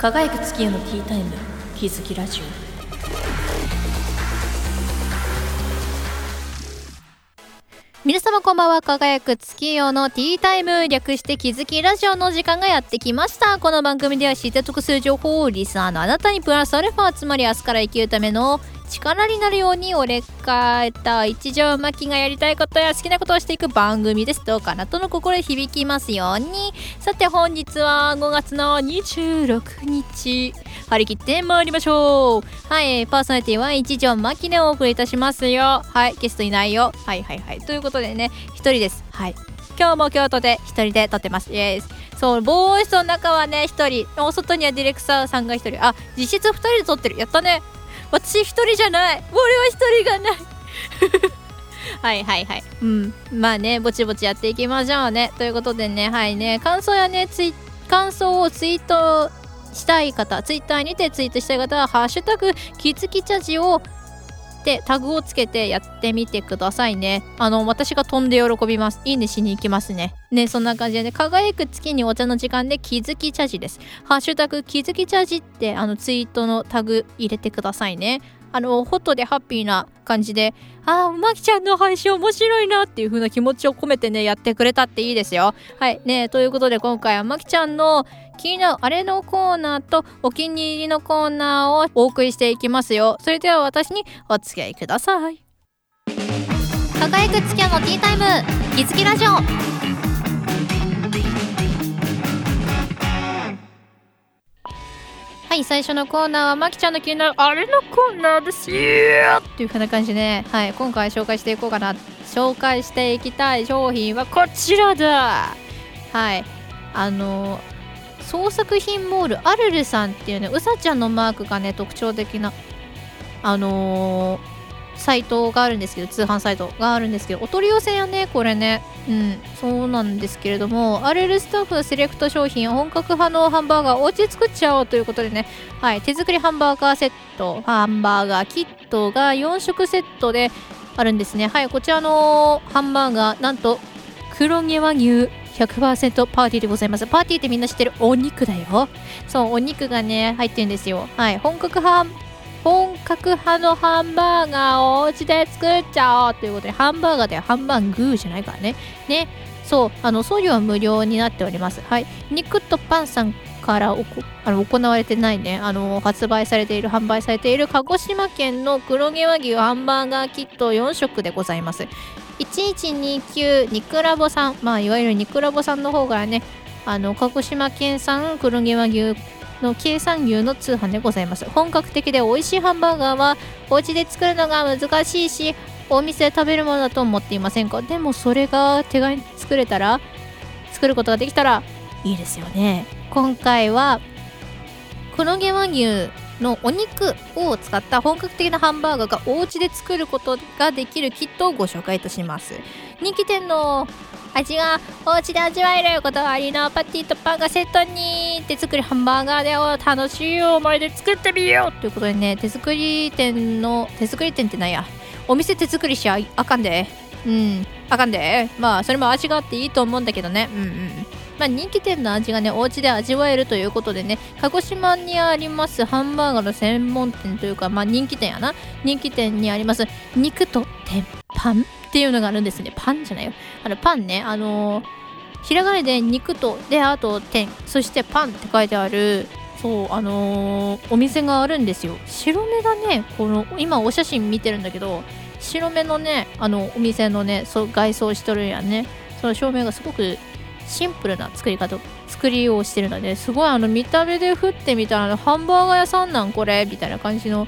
輝く月夜のティータイム気づきラジオ。皆様こんばんは。輝く月夜のティータイム略して気づきラジオの時間がやってきました。この番組では知って得する情報をリスナーのあなたにプラスアルファつまり明日から生きるための力になるように俺かえた一条巻きがやりたいことや好きなことをしていく番組です。どうかなとの心で響きますように。さて本日は5月の26日。張り切って参りましょう。はいパーソナリティは一条巻きでお送りいたしますよ。はいゲストいないよ。はいはいはい。ということでね一人です。はい。今日も京都で一人で撮ってます。イエス。そう防音室の中はね一人。お外にはディレクターさんが一人。あ実質二人で撮ってる。やったね。私一人じゃない。俺は一人がない。はいはいはい。うん。まあねぼちぼちやっていきましょうね。ということでねはいね。感想やねツイ感想をツイートしたい方ツイッターにてツイートしたい方は「ハッシュタグきつきチャジ」をでタグをつけてやってみてくださいね。あの私が飛んで喜びます。いいねしに行きますね。ねそんな感じでね。輝く月にお茶の時間で気づきチャージです。ハッシュタグ気づきチャージってあのツイートのタグ入れてくださいね。あのホットでハッピーな感じでああまきちゃんの配信面白いなっていう風な気持ちを込めてねやってくれたっていいですよ。はい。ねということで今回はまきちゃんの気になるあれのコーナーとお気に入りのコーナーをお送りしていきますよ。それでは私にお付き合いください。輝く月夜のティータイム気づきラジオ。はい最初のコーナーはまきちゃんの気になるあれのコーナーです。よっていう風な感じでねはい今回紹介していこうかな。紹介していきたい商品はこちらだ。はいあの創作品モールアルルさんっていうねうさちゃんのマークがね特徴的なあのーサイトがあるんですけど通販サイトがあるんですけどお取り寄せやねこれね。うんそうなんですけれども RL スタッフセレクト商品本格派のハンバーガーお家で作っちゃおうということでね。はい手作りハンバーガーセットハンバーガーキットが4色セットであるんですね。はいこちらのハンバーガーなんと黒毛和牛100%パーティーでございます。パーティーってみんな知ってるお肉だよ。そう、お肉がね、入ってるんですよ。はい、本格派本格派のハンバーガーをお家で作っちゃおうということで、ハンバーガーではハンバーグーじゃないからね。ね。そう、あの、送料は無料になっております。はい。肉とパンさんからおこあの行われてないね、あの、発売されている、販売されている鹿児島県の黒毛和牛ハンバーガーキット4色でございます。1129肉ラボさん、まあ、いわゆる肉ラボさんの方からね、あの、鹿児島県産黒毛和牛の計算牛の通販でございます。本格的で美味しいハンバーガーはお家で作るのが難しいしお店で食べるものだと思っていませんか？でもそれが手軽に作れたら作ることができたらいいですよね。今回は黒毛和牛のお肉を使った本格的なハンバーガーがお家で作ることができるキットをご紹介いたします。人気店の味がお家で味わえるこだわりのパティとパンがセットに手作りハンバーガーでを楽しい思い出作ってみようということでね手作り店の手作り店ってなんや？お店手作りしちゃあかんで。うん。あかんで。まあそれも味があっていいと思うんだけどね。うんうん。まあ、人気店の味がねお家で味わえるということでね鹿児島にありますハンバーガーの専門店というか、まあ、人気店やな。人気店にあります肉と天パンっていうのがあるんですね。パンじゃないよ。あのパンねあのー、ひらがなで肉とであと天。そしてパンって書いてあるそうあのー、お店があるんですよ。白目だねこの今お写真見てるんだけど白目のねあのお店のねそう外装しとるんやね。その照明がすごくシンプルな作り方作りをしてるのですごいあの見た目で振ってみたらハンバーガー屋さんなんこれ？みたいな感じの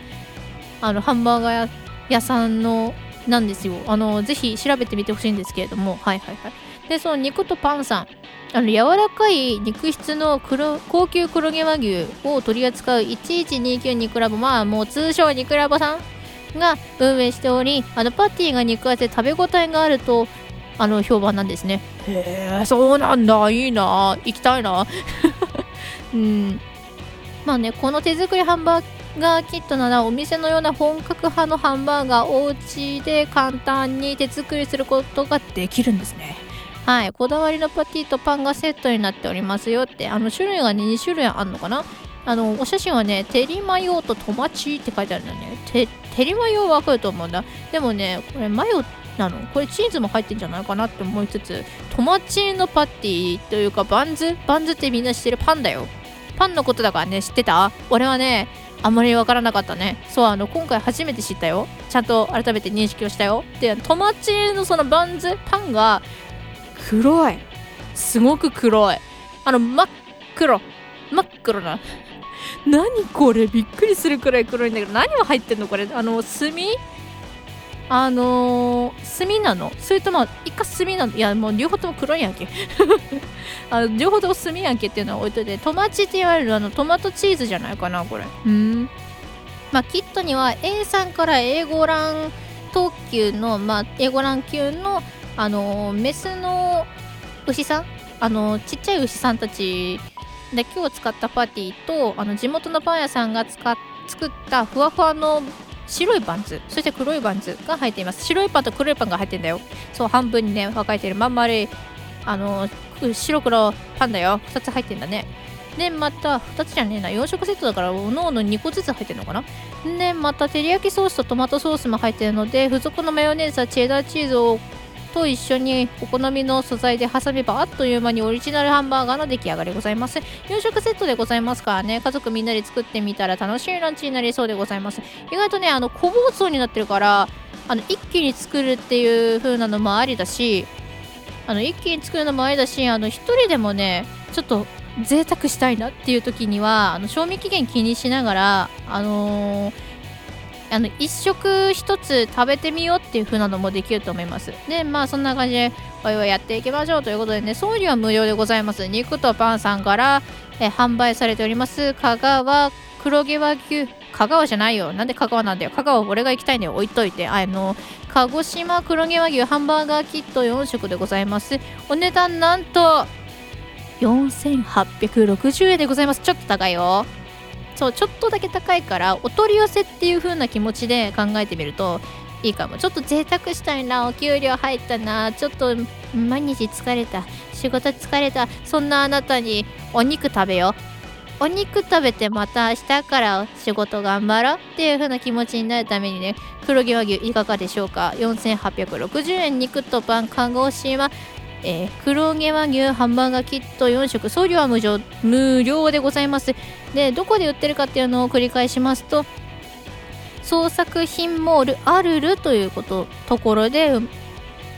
あのハンバーガー屋さんのなんですよ。あのぜひ調べてみてほしいんですけれども。はいはいはい。でその肉とパンさん。あの柔らかい肉質の黒高級黒毛和牛を取り扱う1129肉ラボまあもう通称肉ラボさんが運営しておりあのパティが肉厚で食べ応えがあるとあの評判なんですね。へえそうなんだ。いいな。行きたいな。うん。まあねこの手作りハンバーガーキットならお店のような本格派のハンバーガーお家で簡単に手作りすることができるんですね。はい。こだわりのパティとパンがセットになっておりますよって。あの種類がね2種類あるのかな。あのお写真はねテリマヨとトマチって書いてあるんだよね。テテリマヨはわかると思うんだ。でもねこれマヨなの。これチーズも入ってんじゃないかなって思いつつトマチのパティというかバンズ？バンズってみんな知ってるパンだよ。パンのことだからね知ってた？俺はねあんまりわからなかったね。そうあの今回初めて知ったよ。ちゃんと改めて認識をしたよ。でトマチのそのバンズパンが黒い。すごく黒い。あの真っ黒。真っ黒な。何これ？びっくりするくらい黒いんだけど何が入ってんのこれ？あの炭？あのー、炭なの？それとも一回炭なの？いやもう両方とも黒いやんけ。あの両方とも炭やんけっていうのは置いといてトマチって言われるあのトマトチーズじゃないかなこれ。うん。まあキットには A さんから A5 ラン特急の、まあ、A5 ラン級のあのー、メスの牛さん？あのー、ちっちゃい牛さんたちだけを使ったパティとあの地元のパン屋さんが使っ作ったふわふわの白いパンツ。そして黒いパンツが入っています。白いパンと黒いパンが入ってんだよ。そう半分にね分かれてる。まん丸いあの白黒パンだよ。2つ入ってんだね。でまた2つじゃねえな。4色セットだからおのおの2個ずつ入ってるのかな。でまた照り焼きソースとトマトソースも入ってるので付属のマヨネーズはチェダーチーズをと一緒にお好みの素材で挟めばあっという間にオリジナルハンバーガーの出来上がりございます。夕食セットでございますからね。家族みんなで作ってみたら楽しいランチになりそうでございます。意外とねあの小包装になってるからあの一気に作るっていう風なのもありだしあの一気に作るのもありだしあの一人でもねちょっと贅沢したいなっていう時にはあの賞味期限気にしながらあのーあの一食一つ食べてみようっていう風なのもできると思います。でまあそんな感じでおいおいやっていきましょうということでね送料は無料でございます。肉とパンさんからえ販売されております。香川黒毛和牛。香川じゃないよ。なんで香川なんだよ。香川俺が行きたいんだよ。置いといて。あの鹿児島黒毛和牛ハンバーガーキット4食でございます。お値段なんと4860円でございます。ちょっと高いよ。そうちょっとだけ高いからお取り寄せっていう風な気持ちで考えてみるといいかも。ちょっと贅沢したいなお給料入ったなちょっと毎日疲れた仕事疲れたそんなあなたにお肉食べよお肉食べてまた明日から仕事頑張ろうっていう風な気持ちになるためにね黒毛和牛いかがでしょうか。4860円肉とパン鹿児島えー、黒毛和牛ハンバーガーキット4食送料は無料無料でございます。でどこで売ってるかっていうのを繰り返しますと創作品モールアルルということところで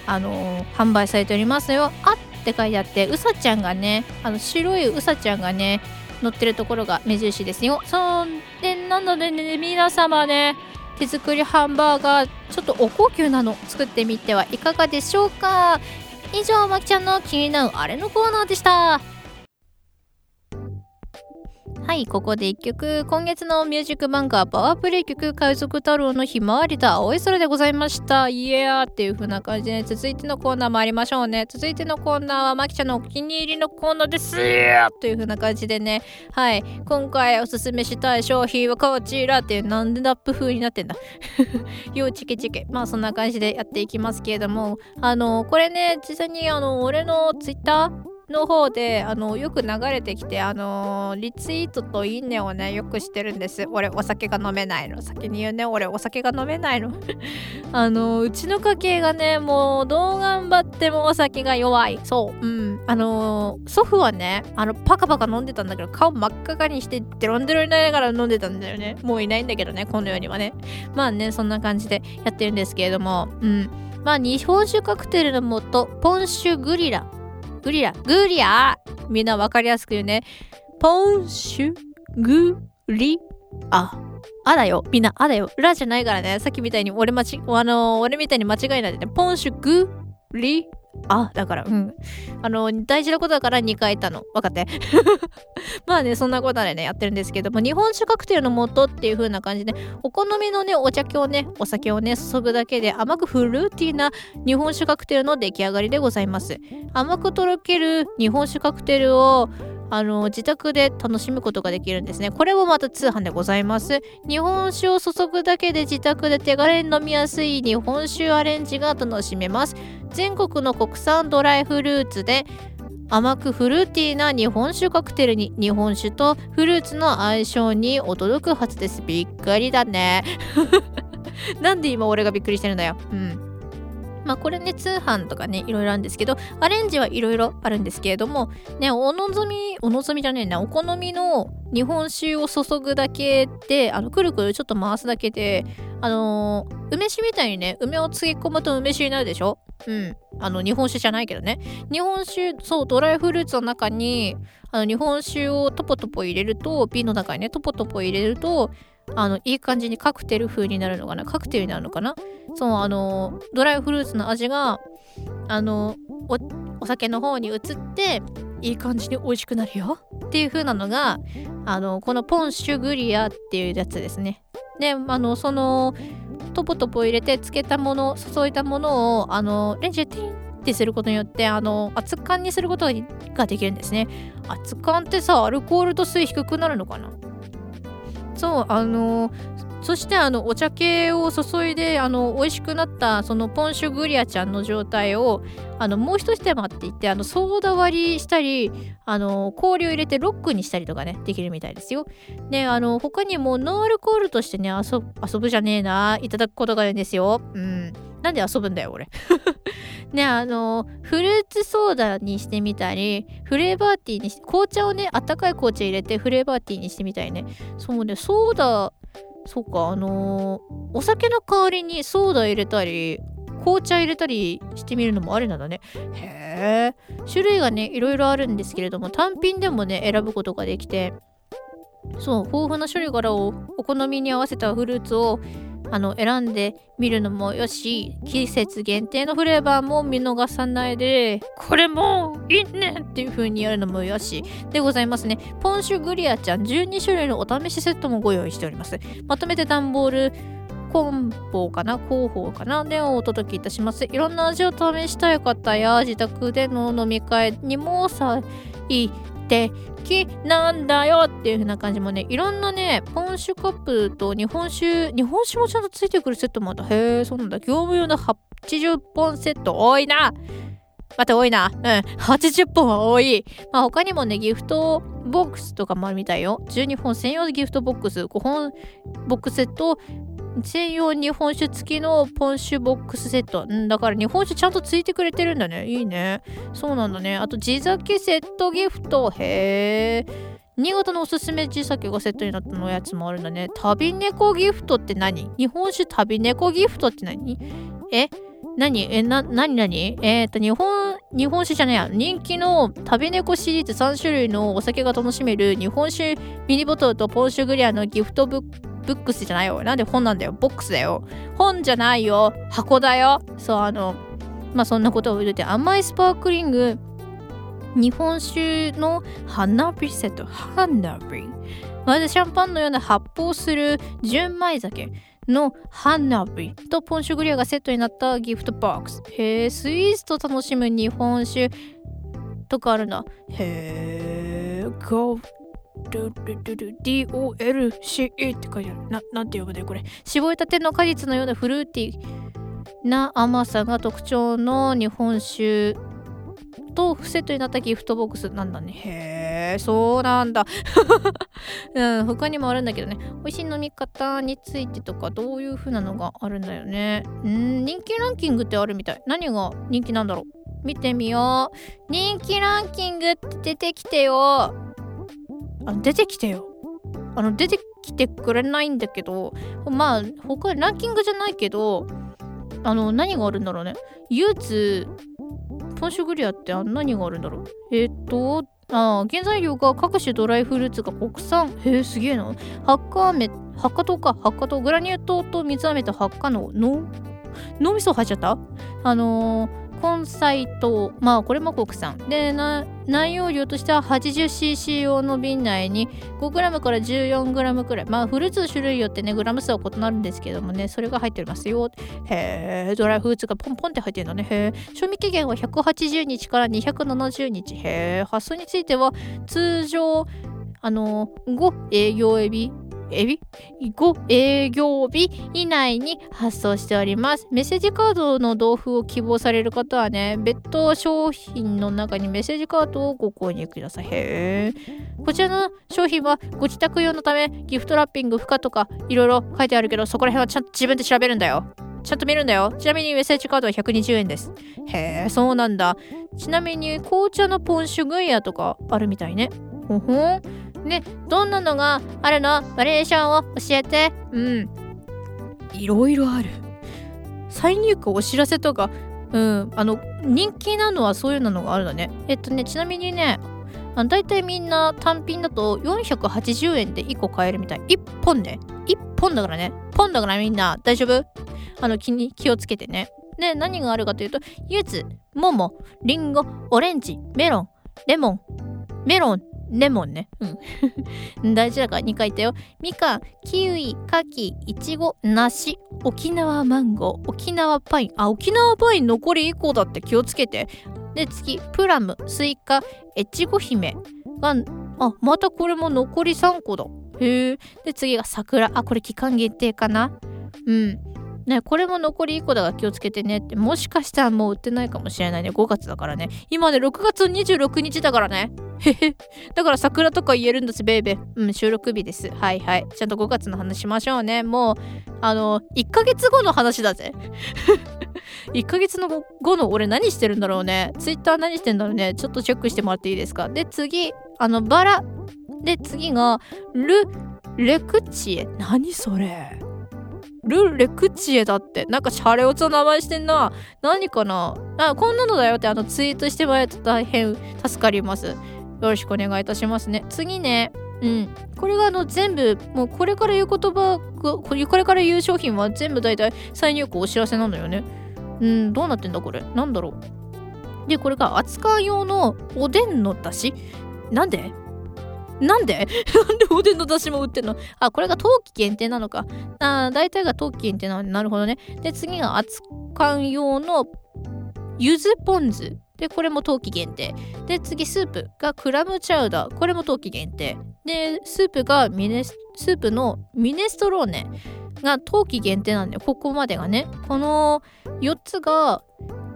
あのー、販売されておりますよ。あって書いてあってうさちゃんがねあの白いうさちゃんがね乗ってるところが目印ですよ。そんでなのでね皆様ね手作りハンバーガーちょっとお高級なの作ってみてはいかがでしょうか。以上まきちゃんの気になるあれのコーナーでした。はいここで1曲。今月のミュージックバンカーパワープレイ曲海賊太郎のひまわりと青い空でございました。イエーっていう風な感じで続いてのコーナー参りましょうね。続いてのコーナーはまきちゃんのお気に入りのコーナーです。イエーという風な感じでね。はい。今回おすすめしたい商品はこちらっていうなんでラップ風になってんだ。ようチケチケまあそんな感じでやっていきますけれども。あのこれね実際にあの俺のツイッターの方であのよく流れてきてあのリツイートといいねをねよくしてるんです。俺お酒が飲めないの。先に言うね。俺お酒が飲めないの。あのうちの家系がねもうどう頑張ってもお酒が弱い。そう。うん。あの祖父はねあのパカパカ飲んでたんだけど顔真っ赤かにしてデロンデロになりながら飲んでたんだよね。もういないんだけどねこの世にはね。まあねそんな感じでやってるんですけれども。うん。まあ日本酒カクテルのもとポンシュグリラ。グリラ、グリアみんなわかりやすく言うね。ポンシュグリア。あだよ。みんな、あだよ。ラじゃないからね。さっきみたいに俺まち、あのー、俺みたいに間違いないでね。ポンシュグリあ、だから、うん。あの、大事なことだから2回言ったの。分かって。まあね、そんなことでね、やってるんですけども、日本酒カクテルの素っていう風な感じで、お好みのね、お茶をね、お酒をね、注ぐだけで甘くフルーティーな日本酒カクテルの出来上がりでございます。甘くとろける日本酒カクテルをあの自宅で楽しむことができるんですね。これもまた通販でございます。日本酒を注ぐだけで自宅で手軽に飲みやすい日本酒アレンジが楽しめます。全国の国産ドライフルーツで甘くフルーティーな日本酒カクテルに日本酒とフルーツの相性に驚くはずですびっくりだね なんで今俺がびっくりしてるんだようんまあこれね通販とかねいろいろあるんですけどアレンジはいろいろあるんですけれどもねお望みお望みじゃねえなお好みの日本酒を注ぐだけであのくるくるちょっと回すだけであのー、梅酒みたいにね梅をつぎ込むと梅酒になるでしょ？うん。あの日本酒じゃないけどね。日本酒そうドライフルーツの中にあの日本酒をトポトポ入れると瓶の中にねトポトポ入れるとあのいい感じにカクテル風になるのかな？カクテルになるのかな？そうあのドライフルーツの味があのお酒の方に移っていい感じに美味しくなるよ？っていう風なのがあのこのポンシュグリアっていうやつですね。であのそのトポトポ入れてつけたもの注いだものをあのレンジでティンってすることによってあの熱燗にすることができるんですね。熱燗ってさアルコール度数低くなるのかな？そうあのそしてあのお茶系を注いであの美味しくなったそのポンシュグリアちゃんの状態をあのもう一手間って言ってあのソーダ割りしたりあの氷を入れてロックにしたりとかねできるみたいですよ。であの他にもノンアルコールとしてね遊ぶじゃねえないただくことがあるんですよ。うん。なんで遊ぶんだよ俺。ねあのフルーツソーダにしてみたりフレーバーティーにし紅茶をねあったかい紅茶入れてフレーバーティーにしてみたりねそうねソーダそうかあの、お酒の代わりにソーダ入れたり紅茶入れたりしてみるのもありなんだねへえ種類がねいろいろあるんですけれども単品でもね選ぶことができてそう豊富な種類からをお好みに合わせたフルーツをあの選んでみるのもよし季節限定のフレーバーも見逃さないでこれもいいねっていう風にやるのもよしでございますね。ポンシュグリアちゃん12種類のお試しセットもご用意しております。まとめて段ボールコンボかな広報かなでお届けいたします。いろんな味を試したい方や自宅での飲み会にもさいてきなんだよっていう風な感じもねいろんなねポンシュカップと日本酒日本酒もちゃんとついてくるセットもあったへえそうなんだ業務用の80本セット多いなまた多いな。うん。80本は多い。まあ他にもね、ギフトボックスとかもあるみたいよ。12本専用ギフトボックス、5本ボックスセット、専用日本酒付きのポンシュボックスセット。んだから日本酒ちゃんとついてくれてるんだね。いいね。そうなんだね。あと地酒セットギフト。へえ。新潟のおすすめ地酒がセットになったのやつもあるんだね。旅猫ギフトって何？日本酒旅猫ギフトって何？え？何？え、な、何何？えっ、と、日本、日本酒じゃねえや。人気の旅猫シリーズ3種類のお酒が楽しめる日本酒ミニボトルとポンシグリアのギフトブックブックスじゃないよ。なんで本なんだよ。ボックスだよ。本じゃないよ。箱だよ。そう、あの、まあそんなことを言うて、甘いスパークリング、日本酒の花火セット。花火。まるでシャンパンのような発泡する純米酒の花火とポンシュグリアがセットになったギフトボックス。へえ、スイーツと楽しむ日本酒とかあるな。へえ、ゴー DOLCE って書いてある。な、なんて読むんだよ、これ。絞りたての果実のようなフルーティーな甘さが特徴の日本酒とセットになったギフトボックスなんだね。へえ、そうなんだ。うん、他にもあるんだけどね。美味しい飲み方についてとか、どういう風なのがあるんだよね。うん、人気ランキングってあるみたい。何が人気なんだろう見てみよう。人気ランキングって出てきてよ。あの出てきてよ。あの出てきてくれないんだけどまあ他ランキングじゃないけどあの何があるんだろうね。唯一ポンシュグリアって何があるんだろう。えっ、とあ原材料が各種ドライフルーツが国産。へえすげえな。ハッカーメハッカ糖か。ハッカ糖。グラニュー糖と水飴とハッカの脳脳みそ入っちゃった？あのー根菜糖まあこれも国産。で内容量としては 80cc 用の瓶内に 5g から 14g くらい。まあフルーツの種類よってねグラム数は異なるんですけどもねそれが入ってますよ。へえドライフルーツがポンポンって入ってるのね。へえ賞味期限は180日から270日。へえ発送については通常あの5営業日えび5営業日以内に発送しておりますメッセージカードの同封を希望される方はね別途商品の中にメッセージカードをご購入くださいへえこちらの商品はご自宅用のためギフトラッピング負荷とかいろいろ書いてあるけどそこら辺はちゃんと自分で調べるんだよちゃんと見るんだよ。ちなみにメッセージカードは120円です。へえ、そうなんだ。ちなみに紅茶のポンシュグイヤとかあるみたいね。ほほん。ね、どんなのがあるの？バリエーションを教えて。うん。いろいろある。再入荷お知らせとか、うん、あの、人気なのはそういうのがあるのね。えっとね、ちなみにね、あだいたいみんな単品だと480円で1個買えるみたい。1本ね。1本だからね。ポンだからみんな大丈夫？あの気に気をつけてね。で、何があるかというと、柚子、桃、りんご、オレンジ、メロン、レモン、メロン、レモンね。うん。大事だから2回言ったよ。みかん、キウイ、カキ、イチゴ、梨、沖縄マンゴー、沖縄パイン。あ、沖縄パイン残り1個だって気をつけて。で、次、プラム、スイカ、越後姫が、あ、またこれも残り3個だ。へえ。で、次が桜。あ、これ期間限定かなうん。ね、これも残り1個だから気をつけてねって、もしかしたらもう売ってないかもしれないね。5月だからね。今ね、6月26日だからね。へへ。だから桜とか言えるんです、ベイベー。うん、収録日です。はいはい。ちゃんと5月の話しましょうね。もう、あの、1ヶ月後の話だぜ。1ヶ月の後の俺何してるんだろうね。ツイッター何してんだろうね。ちょっとチェックしてもらっていいですか。で、次、あの、バラ。で、次が、ル、レクチエ。何それル・レクチエだって。なんかシャレオツの名前してんな。何かな？あ、こんなのだよってあのツイートしてもらえると大変助かります。よろしくお願いいたしますね。次ね。うん。これがあの全部、もうこれから言う言葉、これから言う商品は全部大体再入庫お知らせなのよね。うん、どうなってんだこれ？なんだろう？で、これが扱い用のおでんのだし。なんで？なんで？なんでおでんの出汁も売ってんの？あ、これが冬季限定なのか。あ、大体が冬季限定なの、なるほどね。で、次が熱燗用のゆずポン酢。で、これも冬季限定。で、次、スープがクラムチャウダー。これも冬季限定。で、スープがミネス、スープのミネストローネが冬季限定なんだよ。ここまでがね。この4つが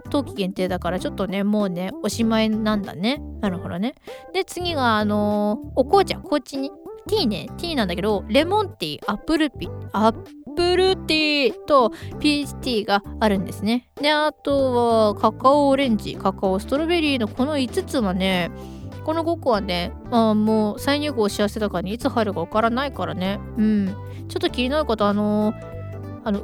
冬季限定だからちょっとねもうねおしまいなんだねなるほどねで次があのー、お紅茶こっちにティーねティーなんだけどレモンティーアップルピアップルティーとピーチティーがあるんですねであとはカカオオレンジカカオストロベリーのこの5つはねこの5個はね、まあ、もう再入庫お知らせだからにいつ入るかわからないからね。うん。ちょっと気になる方、あのー、あの、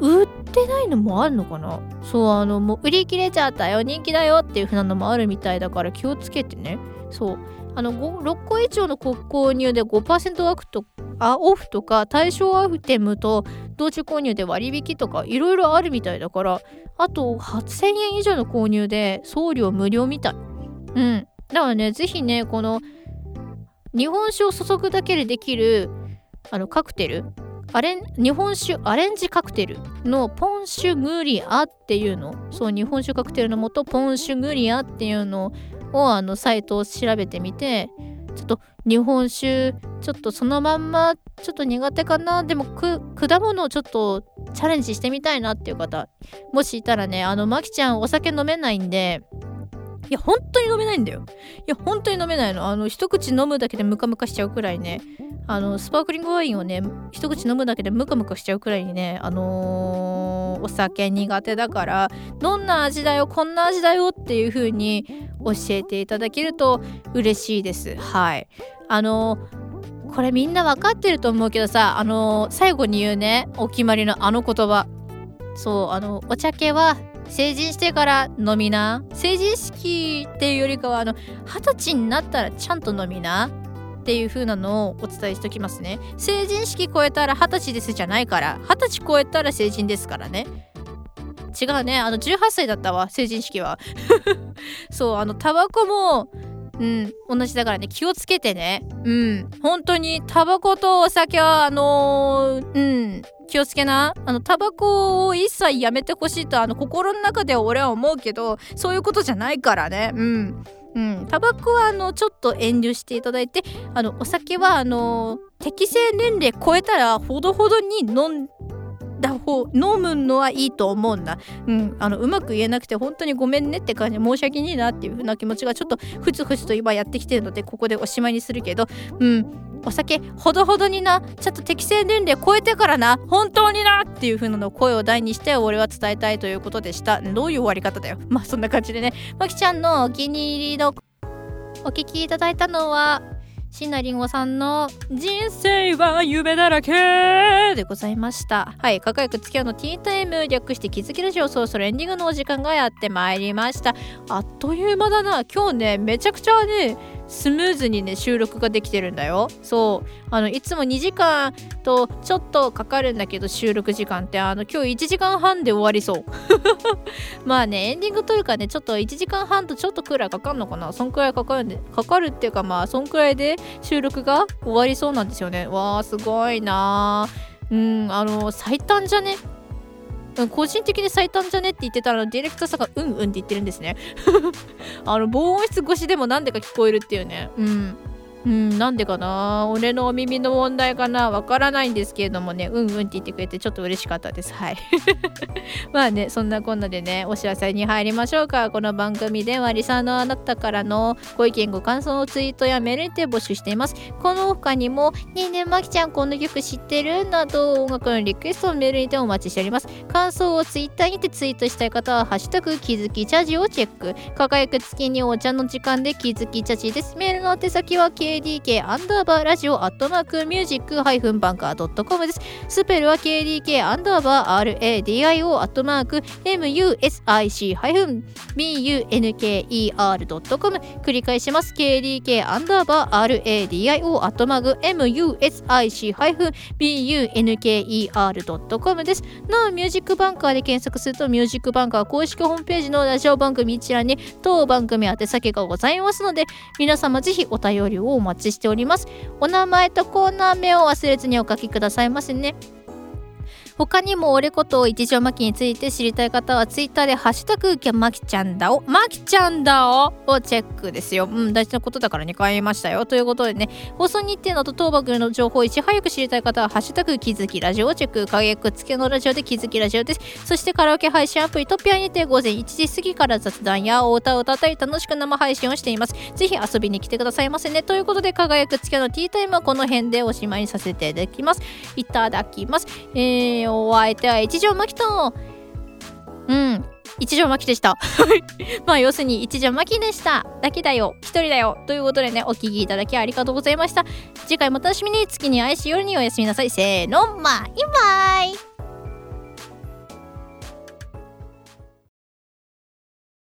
売ってないのもあるのかな？そうあのもう売り切れちゃったよ人気だよっていう風なのもあるみたいだから気をつけてね。そう。あの6個以上の購入で5%オフとあオフとか対象アイテムと同時購入で割引とかいろいろあるみたいだからあと8000円以上の購入で送料無料みたい。うん。だからねぜひねこの日本酒を注ぐだけでできるあのカクテルアレン日本酒アレンジカクテルのポンシュグリアっていうの。そう日本酒カクテルのもとポンシュグリアっていうのをあのサイトを調べてみてちょっと日本酒ちょっとそのまんまちょっと苦手かな？でも果物をちょっとチャレンジしてみたいなっていう方もしいたらねあのまきちゃんお酒飲めないんでいや本当に飲めないんだよ。いや本当に飲めないの。あの一口飲むだけでムカムカしちゃうくらいね。あのスパークリングワインをね一口飲むだけでムカムカしちゃうくらいにねあのー、お酒苦手だからどんな味だよこんな味だよっていう風に教えていただけると嬉しいです。はい。あのー、これみんな分かってると思うけどさあのー、最後に言うねお決まりのあの言葉。そうあのお茶系は成人してから飲みな。成人式っていうよりかはあの二十歳になったらちゃんと飲みなっていう風なのをお伝えしときますね。成人式超えたら二十歳ですじゃないから二十歳超えたら成人ですからね。違うね。あの18歳だったわ成人式は。そうあのタバコもうん。同じだからね。気をつけてね。うん。本当にタバコとお酒はあのー、うん。気をつけな。あのタバコを一切やめてほしいとあの心の中では俺は思うけどそういうことじゃないからね。うん。うん。タバコはあのちょっと遠慮していただいてあのお酒はあの適正年齢超えたらほどほどに飲んだ方飲むのはいいと思うんだ、うん、あのうまく言えなくて本当にごめんねって感じ申し訳ねえなっていう風な気持ちがちょっとふつふつと今やってきてるのでここでおしまいにするけど。うんお酒ほどほどになちょっと適正年齢超えてからな本当になっていう風なの声を大にして俺は伝えたいということでした。どういう終わり方だよ。まあそんな感じでね。まきちゃんのお気に入りのお聞きいただいたのは椎名林檎さんの人生は夢だらけでございました。はい、かかやく付き合うのティータイム略して気づきラジオそろそろエンディングのお時間がやってまいりました。あっという間だな。今日ね、めちゃくちゃね、スムーズにね収録ができてるんだよ。そう。あのいつも2時間とちょっとかかるんだけど収録時間ってあの今日1時間半で終わりそう。まあねエンディング撮るかねちょっと1時間半とちょっとくらいかかるのかな。そんくらいかかるんでかかるっていうかまあそんくらいで収録が終わりそうなんですよね。わーすごいなうんあの最短じゃね？個人的に最短じゃねって言ってたらディレクターさんがうんうんって言ってるんですね。あの防音室越しでもなんでか聞こえるっていうね。うん。うん、なんでかな？俺のお耳の問題かな？わからないんですけれどもね、うんうんって言ってくれてちょっと嬉しかったです。はい。まあね、そんなこんなでね、お知らせに入りましょうか。この番組ではリサーのあなたからのご意見、ご感想のツイートやメールで募集しています。この他にも、ねえねえ、まきちゃんこの曲知ってる？など、音楽のリクエストをメールにてお待ちしております。感想をツイッターにてツイートしたい方は、ハッシュタグ気づきチャジをチェック。輝く月にお茶の時間で気づきチャジです。メールの手先は KDK アンダーバーラジオアットマークミュージックハイフンバンカー .com です。スペルは KDK アンダーバー RADIO アットマーク MUSIC ハイフン BUNKER.com 繰り返します。KDK アンダーバー RADIO アットマーク MUSIC ハイフン BUNKER.com です。なお、ミュージックバンカーで検索するとミュージックバンカー公式ホームページのラジオ番組一覧に当番組宛先がございますので皆様ぜひお便りをお待ちしております。お名前とコーナー名を忘れずにお書きくださいませね。他にも俺こと一条マキについて知りたい方はツイッターでハッシュタグキャマキちゃんだおマキちゃんだおをチェックですよ。うん、大事なことだから2回言いましたよ。ということでね、放送日程のと当番組の情報をいち早く知りたい方はハッシュタグ気づきラジオをチェック、影くつけのラジオで気づきラジオです。そしてカラオケ配信アプリトピアにて午前1時過ぎから雑談やお歌を歌ったり楽しく生配信をしています。ぜひ遊びに来てくださいませね。ということで、輝くつけのティータイムはこの辺でおしまいにさせていただきます。いただきます。えー、お相手は一条真紀と、うん、一条真紀でした。まあ、要するに一条真紀でした。だけだよ。一人だよ。ということでね、お聞きいただきありがとうございました。次回も楽しみに。月に愛し夜におやすみなさい。せーの、バイバイ